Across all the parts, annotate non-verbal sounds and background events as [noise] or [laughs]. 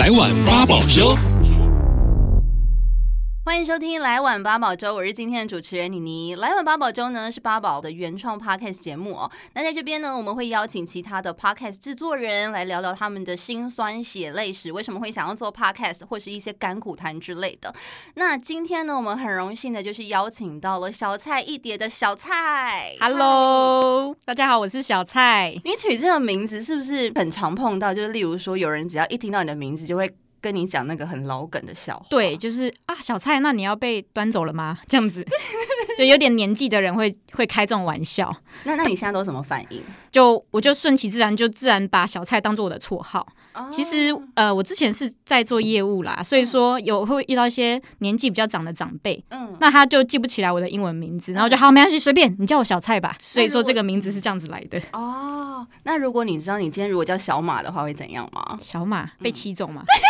来碗八宝粥。欢迎收听《来碗八宝粥》，我是今天的主持人妮妮。《来碗八宝粥》呢是八宝的原创 podcast 节目哦。那在这边呢，我们会邀请其他的 podcast 制作人来聊聊他们的辛酸血泪史，为什么会想要做 podcast，或是一些甘苦谈之类的。那今天呢，我们很荣幸的就是邀请到了小菜一碟的小菜。Hello，大家好，我是小菜。你取这个名字是不是很常碰到？就是例如说，有人只要一听到你的名字，就会。跟你讲那个很老梗的笑话，对，就是啊，小蔡，那你要被端走了吗？[laughs] 这样子，[laughs] 就有点年纪的人会会开这种玩笑。那那你现在都什么反应？就我就顺其自然，就自然把小蔡当做我的绰号。Oh. 其实呃，我之前是在做业务啦，所以说有会遇到一些年纪比较长的长辈，嗯，那他就记不起来我的英文名字，然后就好，没关系，随便你叫我小蔡吧。所以说这个名字是这样子来的。哦，oh, 那如果你知道你今天如果叫小马的话，会怎样吗？小马被骑走吗？[laughs]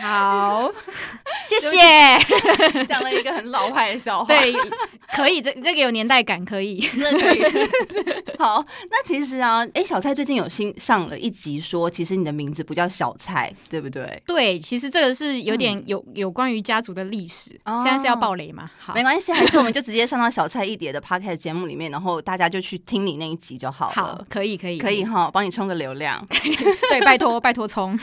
好，[laughs] 谢谢。讲了一个很老派的笑话，对，可以，这这个有年代感，可以，[laughs] 这可以。[laughs] 好，那其实啊，哎，小蔡最近有新上了一集，说其实你的名字不叫小蔡，对不对？对，其实这个是有点有有关于家族的历史。现在是要爆雷吗？好，没关系，还是我们就直接上到小菜一碟的 podcast 节目里面，然后大家就去听你那一集就好了。好，可以，可以，可以哈，帮你充个流量。对，拜托，拜托充。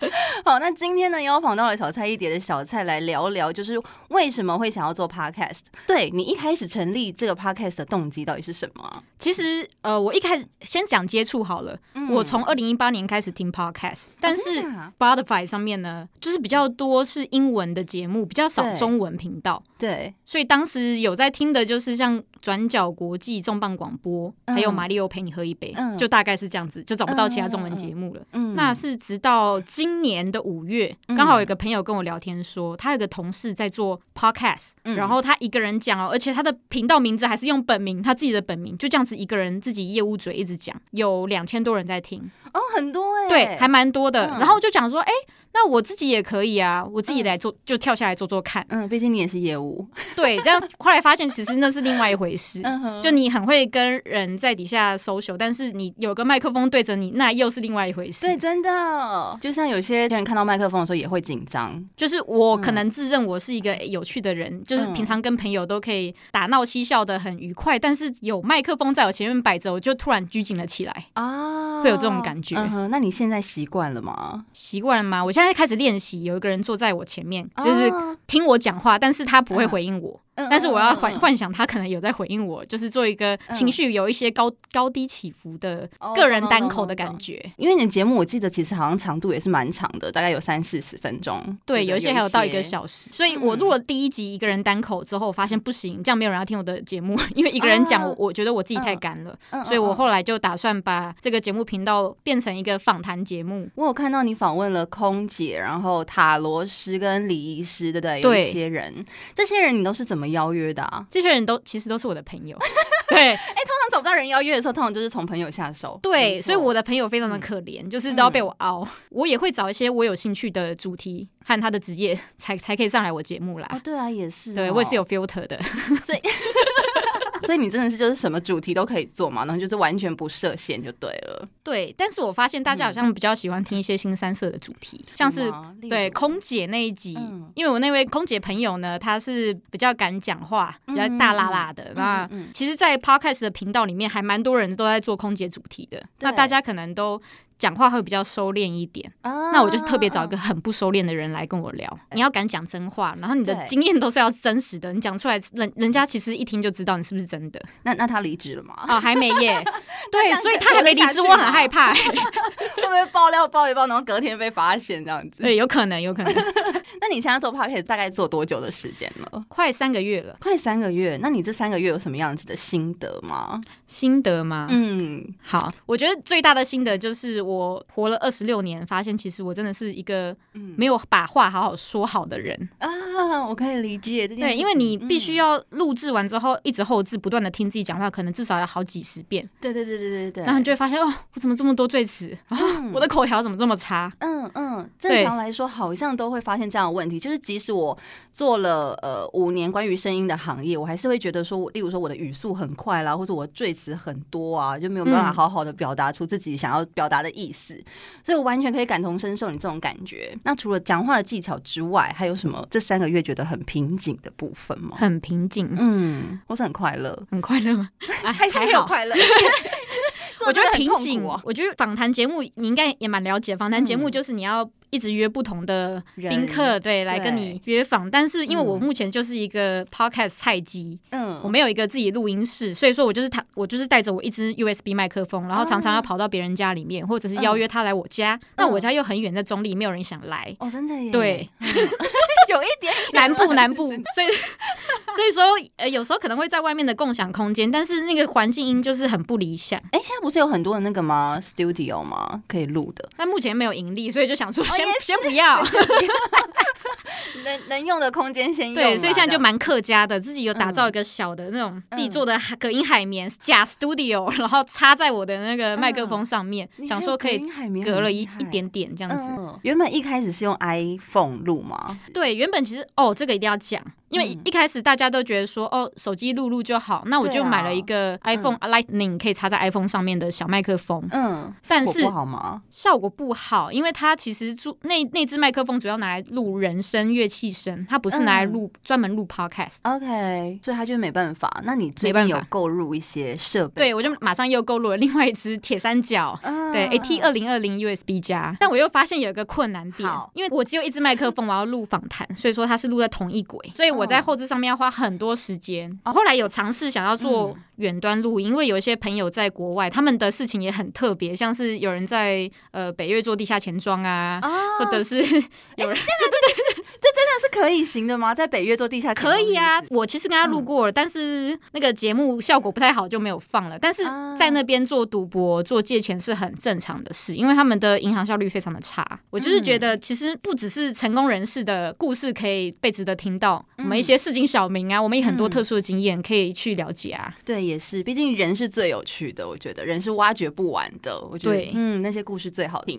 [laughs] 好，那今天呢，邀访到了小菜一碟的小菜来聊聊，就是为什么会想要做 podcast？对，你一开始成立这个 podcast 的动机到底是什么？其实，呃，我一开始先讲接触好了。嗯、我从二零一八年开始听 podcast，但是 Spotify 上面呢，就是比较多是英文的节目，比较少中文频道。对，所以当时有在听的就是像转角国际重磅广播，嗯、还有马里欧陪你喝一杯，嗯、就大概是这样子，就找不到其他中文节目了。嗯，那是直到今年的五月，刚、嗯、好有一个朋友跟我聊天说，他有个同事在做 podcast，、嗯、然后他一个人讲哦，而且他的频道名字还是用本名，他自己的本名，就这样子一个人自己业务嘴一直讲，有两千多人在听。哦，很多哎、欸，对，还蛮多的。嗯、然后就讲说，哎、欸，那我自己也可以啊，我自己来做，嗯、就跳下来做做看。嗯，毕竟你也是业务。对，这样后来发现，其实那是另外一回事。嗯、哼就你很会跟人在底下 social，但是你有个麦克风对着你，那又是另外一回事。对，真的，就像有些人看到麦克风的时候也会紧张。就是我可能自认我是一个有趣的人，嗯、就是平常跟朋友都可以打闹嬉笑的很愉快，但是有麦克风在我前面摆着，我就突然拘谨了起来啊，会有这种感觉。嗯哼，那你现在习惯了吗？习惯了吗？我现在开始练习，有一个人坐在我前面，就是听我讲话，但是他不会回应我。但是我要幻幻想他可能有在回应我，就是做一个情绪有一些高高低起伏的个人单口的感觉。因为你的节目我记得其实好像长度也是蛮长的，大概有三四十分钟。对，有一些还有到一个小时。所以我录了第一集一个人单口之后，我发现不行，这样没有人要听我的节目，因为一个人讲，我我觉得我自己太干了。所以我后来就打算把这个节目频道变成一个访谈节目。我有看到你访问了空姐，然后塔罗师跟礼仪师，对不对？有一些人，这些人你都是怎么邀约的啊？这些人都其实都是我的朋友，[laughs] 对，哎、欸，通常找不到人邀约的时候，通常就是从朋友下手，对，所以我的朋友非常的可怜，嗯、就是都要被我熬，嗯、我也会找一些我有兴趣的主题和他的职业，才才可以上来我节目啦。哦，对啊，也是、哦，对我也是有 filter 的，所以。[laughs] [laughs] 所以你真的是就是什么主题都可以做嘛，然后就是完全不设限就对了。对，但是我发现大家好像比较喜欢听一些新三色的主题，嗯、像是对空姐那一集，嗯、因为我那位空姐朋友呢，她是比较敢讲话，比较大啦啦的。嗯、那其实，在 Podcast 的频道里面，还蛮多人都在做空姐主题的。那大家可能都。讲话会比较收敛一点，啊、那我就是特别找一个很不收敛的人来跟我聊。啊、你要敢讲真话，然后你的经验都是要真实的，你讲出来，人人家其实一听就知道你是不是真的。那那他离职了吗？哦，还没耶。[laughs] 对，所以他还没离职，我很害怕，[laughs] 会不会爆料爆一爆，然后隔天被发现这样子？对，有可能，有可能。[laughs] 那你现在做 podcast 大概做多久的时间了？快三个月了，快三个月。那你这三个月有什么样子的心得吗？心得吗？嗯，好，我觉得最大的心得就是我活了二十六年，发现其实我真的是一个没有把话好好说好的人啊！我可以理解这件事。对，因为你必须要录制完之后一直后制，不断的听自己讲话，可能至少要好几十遍。对对对对对对。然后你就会发现哦，我怎么这么多赘词 [laughs] 啊？我的口条怎么这么差？嗯嗯。嗯，正常来说好像都会发现这样的问题，就是即使我做了呃五年关于声音的行业，我还是会觉得说，例如说我的语速很快啦，或者我赘词很多啊，就没有办法好好的表达出自己想要表达的意思，嗯，所以我完全可以感同身受你这种感觉。那除了讲话的技巧之外，还有什么这三个月觉得很瓶颈的部分吗？很瓶颈，嗯，我是很快乐，很快乐吗？[laughs] 还是没有快乐？[laughs] 我觉得 [laughs] 瓶颈，我觉得访谈节目你应该也蛮了解，访谈节目就是你要。一直约不同的宾客，对，来跟你约访。但是因为我目前就是一个 podcast 菜鸡，嗯，我没有一个自己录音室，所以说我就是他，我就是带着我一支 USB 麦克风，然后常常要跑到别人家里面，或者是邀约他来我家。那我家又很远，在中立，没有人想来。哦，真的耶。对，[laughs] 有一点南部，南部，[laughs] 所以所以说，呃，有时候可能会在外面的共享空间，但是那个环境音就是很不理想。哎，现在不是有很多的那个吗？Studio 吗？可以录的。但目前没有盈利，所以就想说。先先不要，[laughs] 能能用的空间先用。对，所以现在就蛮客家的，自己有打造一个小的那种自己做的隔音海绵假 studio，然后插在我的那个麦克风上面，想说可以隔了一一点点这样子。原本一开始是用 iPhone 录吗？对，原本其实哦，这个一定要讲。因为一开始大家都觉得说，哦，手机录录就好，那我就买了一个 iPhone Lightning 可以插在 iPhone 上面的小麦克风。嗯，但是效果不好吗？效果不好，因为它其实主那那只麦克风主要拿来录人声、乐器声，它不是拿来录专门录 Podcast。OK，所以它就没办法。那你最近有购入一些设备？对，我就马上又购入了另外一支铁三角，对，AT 二零二零 USB 加。但我又发现有一个困难点，因为我只有一支麦克风，我要录访谈，所以说它是录在同一轨，所以我在后置上面要花很多时间。后来有尝试想要做远端录音，因为有一些朋友在国外，他们的事情也很特别，像是有人在呃北越做地下钱庄啊，或者是有人。这真的是可以行的吗？在北越做地下可以啊。我其实跟他录过了，但是那个节目效果不太好，就没有放了。但是在那边做赌博、做借钱是很正常的事，因为他们的银行效率非常的差。我就是觉得，其实不只是成功人士的故事可以被值得听到，我们一些市井小民啊，我们也很多特殊的经验可以去了解啊。对，也是，毕竟人是最有趣的，我觉得人是挖掘不完的。我觉得，嗯，那些故事最好听。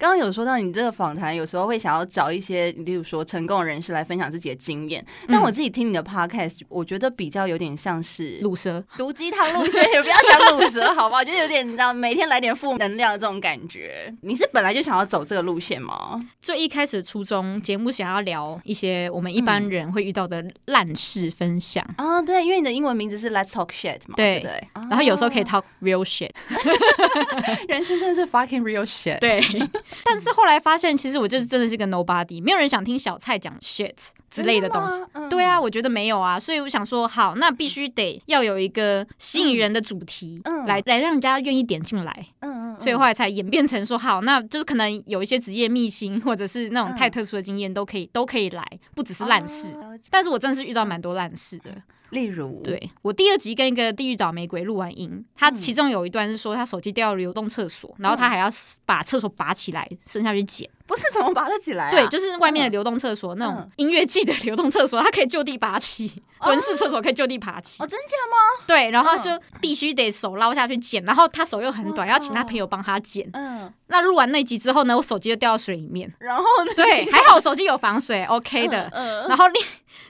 刚刚有说到你这个访谈，有时候会想要找一些，例如说成功人士来分享自己的经验。但我自己听你的 podcast，我觉得比较有点像是鲁蛇毒鸡汤路线，[laughs] 也不要讲鲁蛇，好不好？就有点你知道，每天来点负能量的这种感觉。你是本来就想要走这个路线吗？最一开始初衷，节目想要聊一些我们一般人会遇到的烂事分享啊，对，因为你的英文名字是 Let's Talk Shit 嘛，对对。然后有时候可以 talk real shit，[laughs] 人生真的是 fucking real shit，对。但是后来发现，其实我就是真的是个 nobody，没有人想听小蔡讲 shit 之类的东西。嗯、对啊，我觉得没有啊，所以我想说，好，那必须得要有一个吸引人的主题，嗯，来来让人家愿意点进来。嗯嗯。所以后来才演变成说，好，那就是可能有一些职业秘辛，或者是那种太特殊的经验，都可以都可以来，不只是烂事。但是我真的是遇到蛮多烂事的。例如，对，我第二集跟一个地狱倒霉鬼录完音，他其中有一段是说他手机掉了流动厕所，然后他还要把厕所拔起来伸下去捡。不是怎么拔得起来？对，就是外面的流动厕所那种音乐季的流动厕所，它可以就地拔起，蹲式厕所可以就地爬起。哦，真假吗？对，然后就必须得手捞下去捡，然后他手又很短，要请他朋友帮他捡。嗯，那录完那集之后呢，我手机就掉到水里面。然后呢？对，还好手机有防水，OK 的。[laughs] 嗯，然后另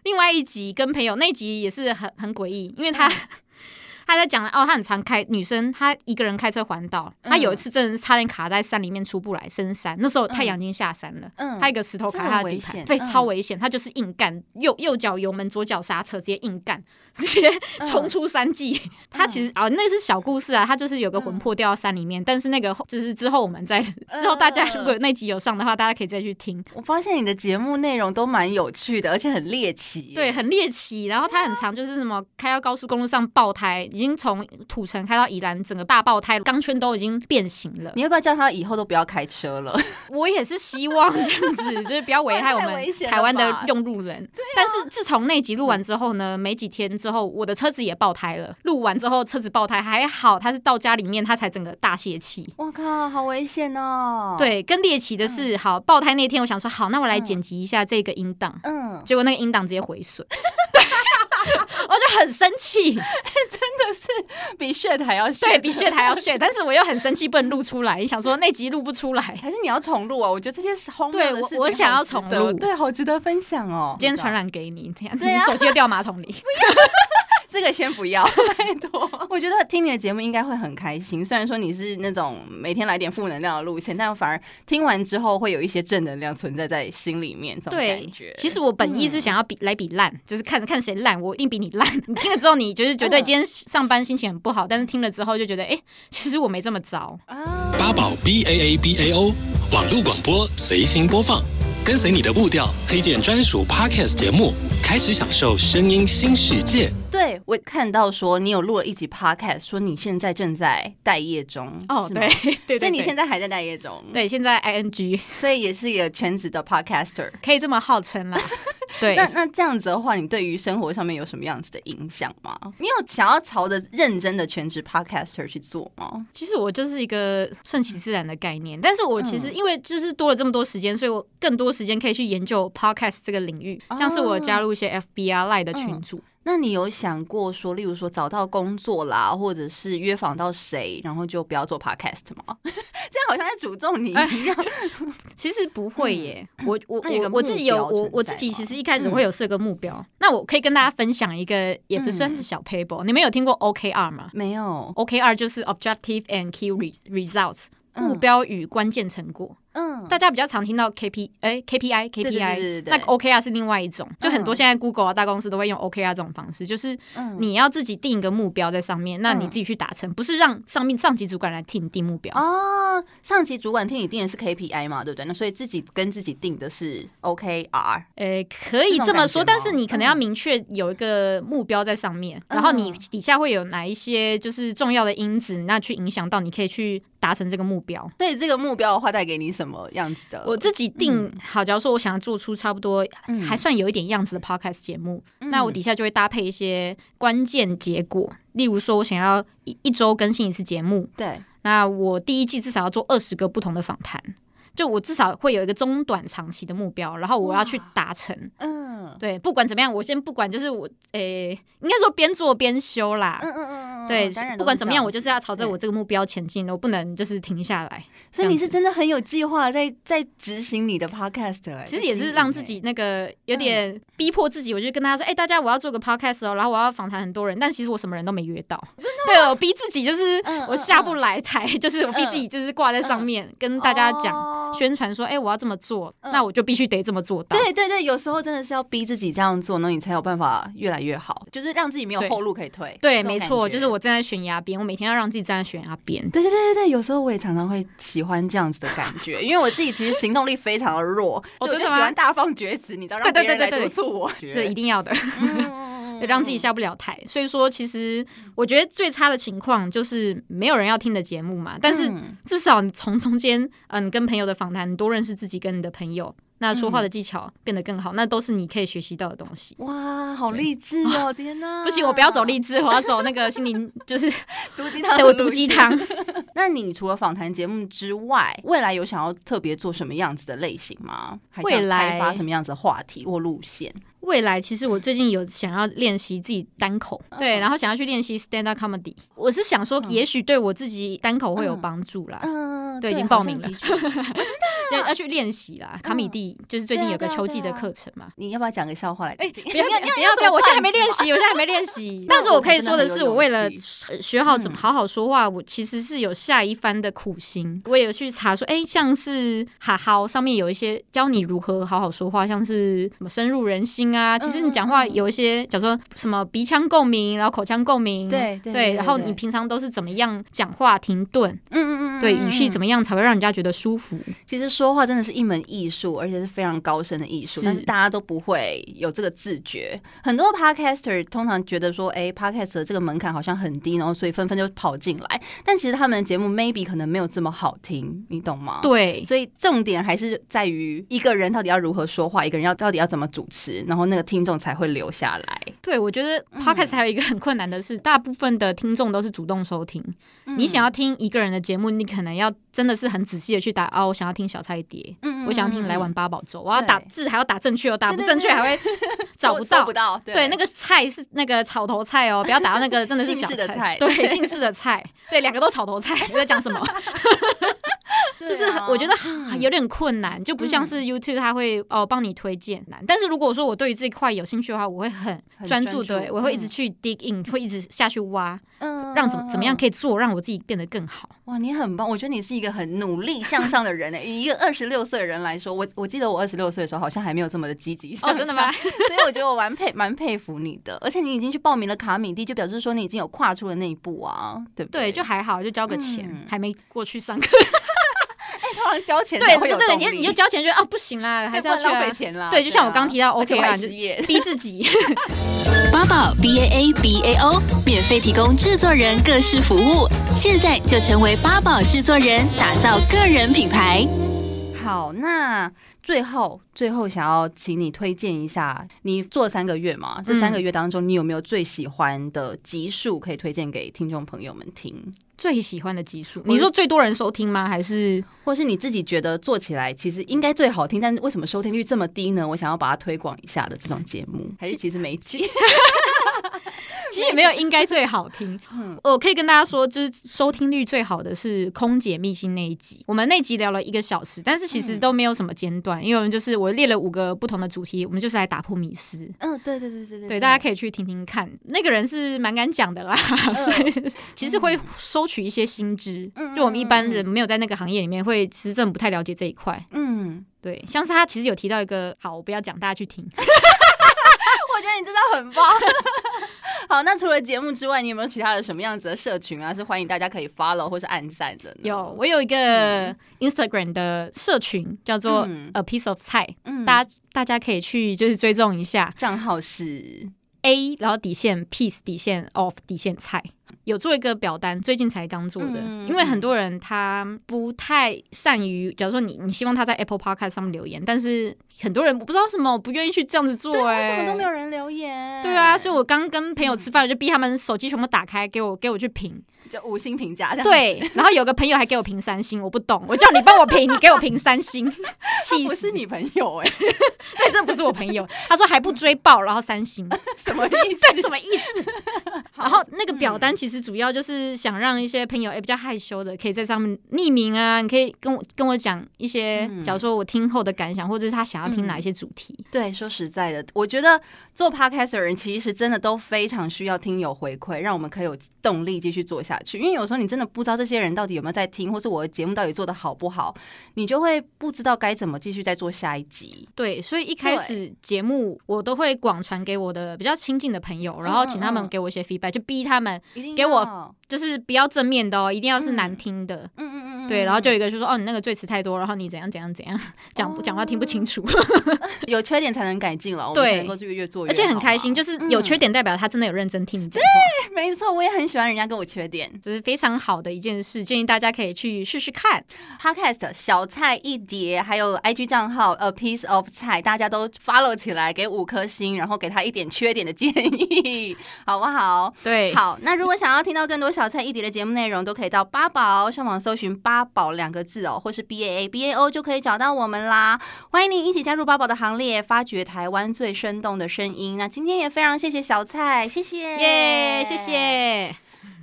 另外一集跟朋友那集也是很很诡异，因为他。他在讲哦，他很常开女生，她一个人开车环岛。她有一次真的是差点卡在山里面出不来，深山。那时候太阳已经下山了，嗯她一个石头卡在他的底盘，对，超危险。她就是硬干，右右脚油门，左脚刹车，直接硬干，[laughs] 直接冲出山际。他其实啊，那是小故事啊，他就是有个魂魄掉到山里面。但是那个就是之后我们在 [laughs] 之后大家如果那集有上的话，大家可以再去听。我发现你的节目内容都蛮有趣的，而且很猎奇。对，很猎奇。然后他很长，就是什么开到高速公路上爆胎。已经从土城开到宜兰，整个大爆胎，钢圈都已经变形了。你要不要叫他以后都不要开车了？[laughs] 我也是希望这样子，就是不要危害我们台湾的用路人。啊、但是自从那集录完之后呢，没几天之后，我的车子也爆胎了。录完之后车子爆胎还好，他是到家里面他才整个大泄气。我靠，好危险哦！对，更猎奇的是，嗯、好爆胎那天，我想说好，那我来剪辑一下这个音档。嗯，结果那个音档直接毁损。[laughs] 我就很生气，[laughs] 真的是比 shit 还要 shit，对，比 shit 还要 shit，但是我又很生气，不能录出来。你想说那集录不出来，还是你要重录啊？我觉得这些是荒谬的事情，我我想要重录，对，好值得分享哦。今天传染给你，这样你手机掉马桶里。[laughs] 这个先不要，[laughs] 拜托。我觉得听你的节目应该会很开心。虽然说你是那种每天来点负能量的路线，但反而听完之后会有一些正能量存在在心里面。这种感觉。其实我本意是想要比、嗯、来比烂，就是看看谁烂，我一定比你烂。你听了之后，你就是觉得今天上班心情很不好，但是听了之后就觉得，哎，其实我没这么糟。八宝 B A A B A O 网络广播随心播放，跟随你的步调，推荐专属 Podcast 节目，开始享受声音新世界。对，我看到说你有录了一集 podcast，说你现在正在待业中哦，对 [laughs] 对，对，所以你现在还在待业中，对，现在 ing，所以也是一个全职的 podcaster，可以这么号称啦。[laughs] 对，那那这样子的话，你对于生活上面有什么样子的影响吗？你有想要朝着认真的全职 podcaster 去做吗？其实我就是一个顺其自然的概念，但是我其实因为就是多了这么多时间，所以我更多时间可以去研究 podcast 这个领域，像是我加入一些 FBI Line 的群组。嗯那你有想过说，例如说找到工作啦，或者是约访到谁，然后就不要做 podcast 吗？[laughs] 这样好像在诅咒你一样。[laughs] 其实不会耶，嗯、我我我我自己有我我自己其实一开始会有设个目标、嗯。那我可以跟大家分享一个，也不算是小 paper、嗯。你们有听过 OKR 吗？没有。OKR 就是 Objective and Key Results，目标与关键成果。嗯，大家比较常听到 K P 哎 K P I K P I，那 O K R 是另外一种，就很多现在 Google 啊大公司都会用 O K R 这种方式，就是你要自己定一个目标在上面，那你自己去达成，不是让上面上级主管来替你定目标。哦。上级主管替你定的是 K P I 嘛，对不对？那所以自己跟自己定的是 O K R，呃，可以这么说，但是你可能要明确有一个目标在上面，然后你底下会有哪一些就是重要的因子，那去影响到你可以去达成这个目标。所以这个目标的话带给你什么样子的？我自己定好，假如说我想要做出差不多还算有一点样子的 podcast 节目，嗯，那我底下就会搭配一些关键结果，例如说我想要一一周更新一次节目，对，那我第一季至少要做二十个不同的访谈，就我至少会有一个中短长期的目标，然后我要去达成，嗯，对，不管怎么样，我先不管，就是我诶、欸，应该说边做边修啦，嗯嗯嗯。对，不管怎么样，我就是要朝着我这个目标前进，我不能就是停下来。所以你是真的很有计划，在在执行你的 podcast。其实也是让自己那个有点逼迫自己，我就跟大家说：“哎、欸，大家我要做个 podcast 哦，然后我要访谈很多人。”但其实我什么人都没约到。对，我逼自己就是我下不来台，[laughs] 就是我逼自己就是挂在上面跟大家讲宣传说：“哎、欸，我要这么做，那我就必须得这么做到。”对对对，有时候真的是要逼自己这样做，那你才有办法越来越好，就是让自己没有后路可以退。对，没错，就是我。站在悬崖边，我每天要让自己站在悬崖边。对对对对对，有时候我也常常会喜欢这样子的感觉，因为我自己其实行动力非常的弱，我就喜欢大放厥词，你知道，让别人来督促我。对，一定要的，[laughs] 让自己下不了台。所以说，其实我觉得最差的情况就是没有人要听的节目嘛。但是至少你从中间，嗯，跟朋友的访谈，你多认识自己跟你的朋友。那说话的技巧变得更好，嗯，那都是你可以学习到的东西。哇，好励 [laughs] 志哦！[laughs] 天哪，不行，我不要走励志，我要走那个心灵，[laughs] 就是毒鸡汤。对，我毒鸡汤。那你除了访谈节目之外，未来有想要特别做什么样子的类型吗？未来开发什么样子的话题或路线？未来其实我最近有想要练习自己单口，对，然后想要去练习 stand up comedy。我是想说，也许对我自己单口会有帮助啦。嗯，对，已经报名了，[laughs] 要要去练习啦。卡米蒂就是最近有个秋季的课程嘛，你要不要讲个笑话来？哎，不要 [laughs] 不要不要我现在还没练习，我现在还没练习。[laughs] 但是我可以说的是，我为了学好怎么好好说话，我其实是有下一番的苦心。我也有去查说，哎，像是哈好上面有一些教你如何好好说话，像是什么深入人心。啊，其实你讲话有一些，假如说什么鼻腔共鸣，然后口腔共鸣，对对，对，然后你平常都是怎么样讲话停顿，嗯嗯嗯，对，语气怎么样才会让人家觉得舒服？其实说话真的是一门艺术，而且是非常高深的艺术，但是大家都不会有这个自觉。很多 podcaster 通常觉得说，哎，podcast 的这个门槛好像很低，然后所以纷纷就跑进来。但其实他们的节目 maybe 可能没有这么好听，你懂吗？对，所以重点还是在于一个人到底要如何说话，一个人要到底要怎么主持，然后。然后那个听众才会留下来。对，我觉得 podcast 还有一个很困难的是，大部分的听众都是主动收听。你想要听一个人的节目，你可能要真的是很仔细的去打哦，我想要听小菜一碟，我想要听来碗八宝粥，我要打字还要打正确哦，打不正确还会 [laughs] 找不到。不到。对，那个菜是那个草头菜哦，不要打到那个真的是小菜。对，姓氏的菜，对，两个都草头菜。你在讲什么？[laughs] 就是我觉得有点困难，就不像是 YouTube，它会哦帮你推荐难。但是如果说我对于这块有兴趣的话，我会很专注，对，我会一直去 dig in，会一直下去挖，嗯，让怎么怎么样可以做，让我自己变得更好。哇，你很棒！我觉得你是一个很努力向上的人诶。以一个二十六岁的人来说，我我记得我二十六岁的时候好像还没有这么的积极向上，真的吗？所以我觉得我蛮佩蛮佩服你的。而且你已经去报名了卡米蒂，就表示说你已经有跨出了那一步啊，对不对？对，就还好，就交个钱，还没过去上课。突然交钱，对对对，你你就交钱，觉得啊不行啦，还是要浪费钱啦。对，就像我刚提到，OK 啊，就逼自己。[laughs] 八宝 B A A B A O 免费提供制作人各式服务，现在就成为八宝制作人，打造个人品牌。好，那最后最后想要请你推荐一下，你做三个月嘛，这三个月当中，你有没有最喜欢的集数可以推荐给听众朋友们听？最喜欢的集数，你说最多人收听吗？还是或是你自己觉得做起来其实应该最好听，但是为什么收听率这么低呢？我想要把它推广一下的这种节目，还是其实没集。[laughs] [laughs] 其实也没有应该最好听，我 [laughs] 可以跟大家说，就是收听率最好的是空姐秘辛那一集。我们那集聊了一个小时，但是其实都没有什么间断，因为我们就是我列了五个不同的主题，我们就是来打破迷思。嗯，对对对对对，对，大家可以去听听看。那个人是蛮敢讲的啦，[laughs] 所以其实会收取一些薪知，就我们一般人没有在那个行业里面，会其实真的不太了解这一块。嗯，对，像是他其实有提到一个，好，我不要讲，大家去听。我觉得你真的很棒。[laughs] 好，那除了节目之外，你有没有其他的什么样子的社群啊？是欢迎大家可以 follow 或是按赞的？有，我有一个 Instagram 的社群，叫做 A Piece of 菜，嗯，大家大家可以去就是追踪一下，账号是 A，然后底线 Piece 底线 of 底线菜。有做一个表单，最近才刚做的，嗯、因为很多人他不太善于，假如说你你希望他在 Apple Podcast 上面留言，但是很多人我不知道为什么我不愿意去这样子做，哎，为什么都没有人留言？对啊，所以我刚跟朋友吃饭，我就逼他们手机全部打开，给我给我去评，[laughs] 就五星评价。对，然后有个朋友还给我评三星，我不懂，我叫你帮我评，你给我评三星，气 [laughs] 死！不是你朋友哎、欸，对，真的不是我朋友，他说还不追爆，然后三星，[laughs] 什么意思？什么意思？然后那个表单其实主要就是想让一些朋友哎比较害羞的，可以在上面匿名啊，你可以跟我跟我讲一些，假如说我听后的感想，或者是他想要听哪一些主题。嗯、对，说实在的，我觉得做 podcast 的人其实真的都非常需要听友回馈，让我们可以有动力继续做下去。因为有时候你真的不知道这些人到底有没有在听，或是我的节目到底做的好不好，你就会不知道该怎么继续再做下一集。对，所以一开始节目我都会广传给我的比较亲近的朋友，然后请他们给我一些 feedback，就逼他们给我。就是不要正面的哦，一定要是难听的。嗯嗯嗯嗯，对，然后就有一个就说哦，你那个赘词太多，然后你怎样怎样怎样讲讲话听不清楚，[laughs] 有缺点才能改进了。对，能够这个越做越好，而且很开心，就是有缺点代表他真的有认真听你讲话。对，没错，我也很喜欢人家跟我缺点，这是非常好的一件事，建议大家可以去试试看。Podcast 小菜一碟，还有 IG 账号 A Piece of 菜，大家都 follow 起来，给五颗星，然后给他一点缺点的建议，[laughs] 好不好？对，好。那如果果想要听到更多小菜一碟的节目内容，都可以到八宝上网搜寻“八宝”两个字哦，或是 B A A B A O 就可以找到我们啦。欢迎你一起加入八宝的行列，发掘台湾最生动的声音。那今天也非常谢谢小菜，谢谢，耶，谢谢。